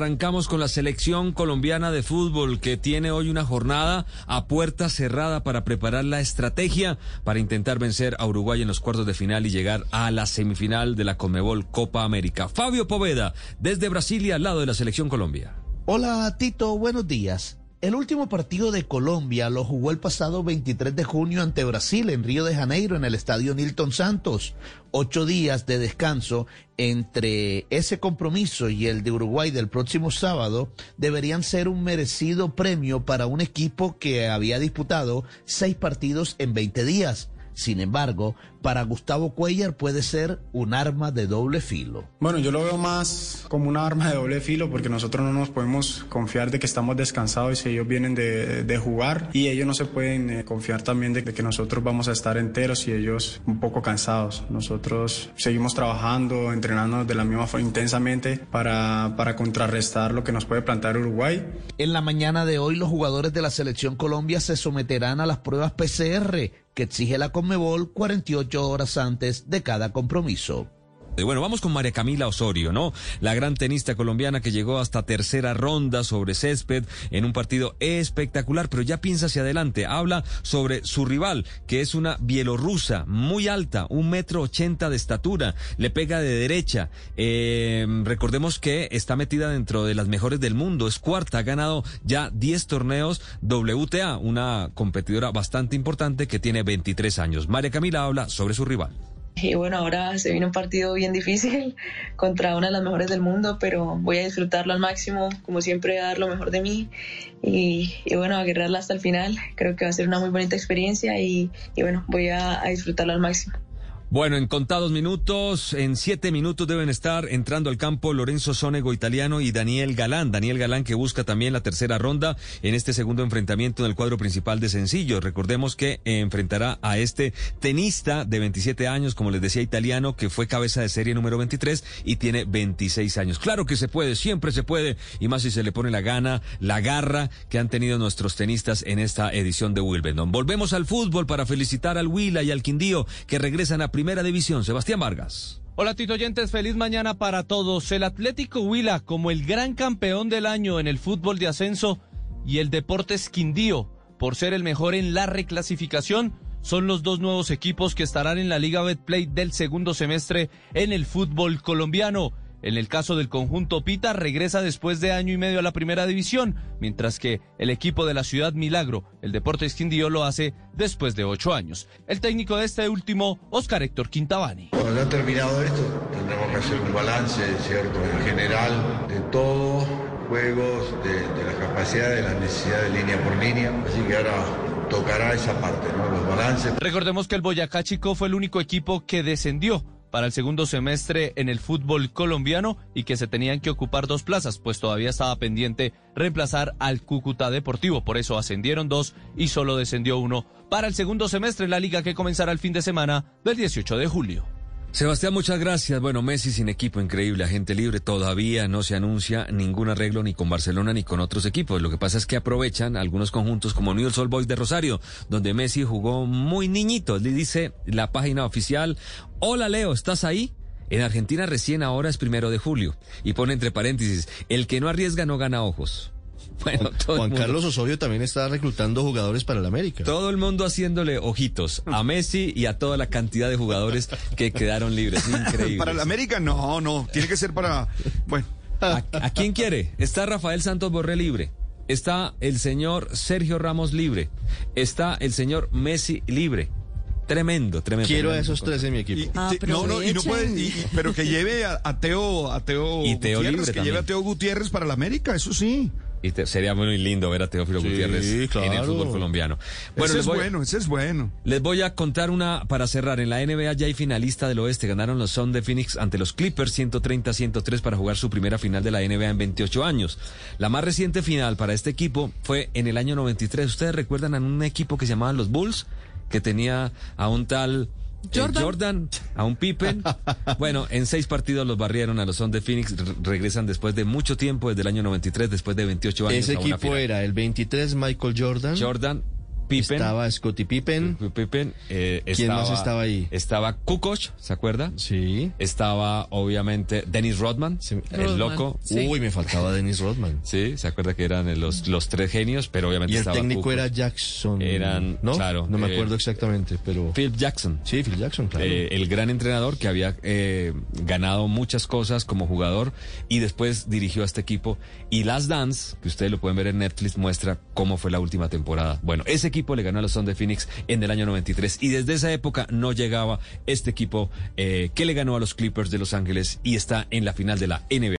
arrancamos con la selección colombiana de fútbol que tiene hoy una jornada a puerta cerrada para preparar la estrategia para intentar vencer a Uruguay en los cuartos de final y llegar a la semifinal de la Conmebol Copa América. Fabio Poveda, desde Brasilia, al lado de la selección Colombia. Hola Tito, buenos días. El último partido de Colombia lo jugó el pasado 23 de junio ante Brasil en Río de Janeiro en el estadio Nilton Santos. Ocho días de descanso entre ese compromiso y el de Uruguay del próximo sábado deberían ser un merecido premio para un equipo que había disputado seis partidos en 20 días. Sin embargo, para Gustavo Cuellar puede ser un arma de doble filo. Bueno, yo lo veo más como una arma de doble filo porque nosotros no nos podemos confiar de que estamos descansados y ellos vienen de, jugar y ellos no se pueden eh, confiar también de que nosotros vamos a estar enteros y ellos un poco cansados. Nosotros seguimos trabajando, entrenando de la misma forma intensamente para, para contrarrestar lo que nos puede plantar Uruguay. En la mañana de hoy los jugadores de la selección Colombia se someterán a las pruebas PCR que exige la Conmebol 48 horas antes de cada compromiso. Bueno, vamos con María Camila Osorio, ¿no? La gran tenista colombiana que llegó hasta tercera ronda sobre césped en un partido espectacular, pero ya piensa hacia adelante. Habla sobre su rival, que es una bielorrusa muy alta, un metro ochenta de estatura, le pega de derecha. Eh, recordemos que está metida dentro de las mejores del mundo, es cuarta, ha ganado ya 10 torneos WTA, una competidora bastante importante que tiene 23 años. María Camila habla sobre su rival. Y bueno, ahora se viene un partido bien difícil contra una de las mejores del mundo, pero voy a disfrutarlo al máximo, como siempre, a dar lo mejor de mí y, bueno, a guerrerla hasta el final. Creo que va a ser una muy bonita experiencia y, bueno, voy a disfrutarlo al máximo. Bueno, en contados minutos, en siete minutos deben estar entrando al campo Lorenzo Sonego italiano y Daniel Galán. Daniel Galán que busca también la tercera ronda en este segundo enfrentamiento en el cuadro principal de sencillo. Recordemos que enfrentará a este tenista de 27 años, como les decía, italiano, que fue cabeza de serie número 23 y tiene 26 años. Claro que se puede, siempre se puede, y más si se le pone la gana, la garra que han tenido nuestros tenistas en esta edición de Wimbledon. Volvemos al fútbol para felicitar al Huila y al Quindío que regresan a Primera División. Sebastián Vargas. Hola Tito Oyentes, feliz mañana para todos. El Atlético Huila como el gran campeón del año en el fútbol de ascenso y el Deportes Quindío por ser el mejor en la reclasificación son los dos nuevos equipos que estarán en la Liga Betplay del segundo semestre en el fútbol colombiano. En el caso del conjunto Pita, regresa después de año y medio a la primera división, mientras que el equipo de la ciudad Milagro, el Deportes Quindío, lo hace después de ocho años. El técnico de este último, Oscar Héctor Quintabani. Cuando ya terminado esto, tendremos que hacer un balance, ¿cierto?, en general de todo, juegos, de, de la capacidad, de la necesidad de línea por línea. Así que ahora tocará esa parte, ¿no? Los balances. Recordemos que el Boyacá Chico fue el único equipo que descendió para el segundo semestre en el fútbol colombiano y que se tenían que ocupar dos plazas, pues todavía estaba pendiente reemplazar al Cúcuta Deportivo. Por eso ascendieron dos y solo descendió uno para el segundo semestre en la liga que comenzará el fin de semana del 18 de julio. Sebastián, muchas gracias. Bueno, Messi sin equipo, increíble, agente libre, todavía no se anuncia ningún arreglo ni con Barcelona ni con otros equipos. Lo que pasa es que aprovechan algunos conjuntos como New Soul Boys de Rosario, donde Messi jugó muy niñito. Le dice la página oficial, hola Leo, ¿estás ahí? En Argentina recién ahora es primero de julio. Y pone entre paréntesis, el que no arriesga no gana ojos. Bueno, Juan Carlos Osorio también está reclutando jugadores para el América. Todo el mundo haciciéndole ojitos a Messi y a toda la cantidad de jugadores que quedaron libres. Increíble. Para el América, no, no. Tiene que ser para. Bueno. ¿A, ¿A, quién quiere? Está Rafael Santos Borré libre. Está el señor Sergio Ramos libre. Está el señor Messi libre. Tremendo, tremendo. Quiero a esos tres en mi equipo. Y, ah, no, no, y no puede, y, pero que lleve a, a Teo, a Teo, y Teo Gutiérrez, libre que también. lleve a Teo Gutiérrez para el América, eso sí. Y te, sería muy lindo ver a Teófilo Sí, Gutiérrez claro. en el fútbol colombiano. ese es voy- bueno, ese es bueno. Les voy a contar una para cerrar. En la NBA ya hay finalista del oeste. Ganaron los Suns de Phoenix ante los Clippers 130-103 para jugar su primera final de la NBA en 28 años. La más reciente final para este equipo fue en el año 93. ¿Ustedes recuerdan a un equipo que se llamaba los Bulls? Que tenía a un tal... eh, Jordan. Jordan, a un Pippen. bueno, en seis partidos los barrieron a los Suns de Phoenix. Re- regresan después de mucho tiempo, desde el año 93, después de 28 años. Ese equipo era el 23 Michael Jordan, Jordan, Pippen. Estaba Scottie Pippen. Pippen. eh, ¿Quién más estaba ahí? Estaba Kukoc, ¿se acuerda? Sí. Estaba, obviamente, Dennis Rodman, el Rodman, loco. Sí. Uy, me faltaba Dennis Rodman. Sí, se acuerda que eran los, los tres genios, pero obviamente Y el estaba técnico Kukoc. era Jackson. Eran- ¿no? claro, No me eh, acuerdo exactamente, pero. Phil Jackson. Sí, Phil Jackson, claro. Eh, el gran entrenador que había eh, ganado muchas cosas como jugador y después dirigió a este equipo. Y Last Dance, que ustedes lo pueden ver en Netflix, muestra cómo fue la última temporada. Bueno, ese le ganó a los Suns de Phoenix en el año 93 y desde esa época no llegaba este equipo eh, que le ganó a los Clippers de Los Ángeles y está en la final de la NBA.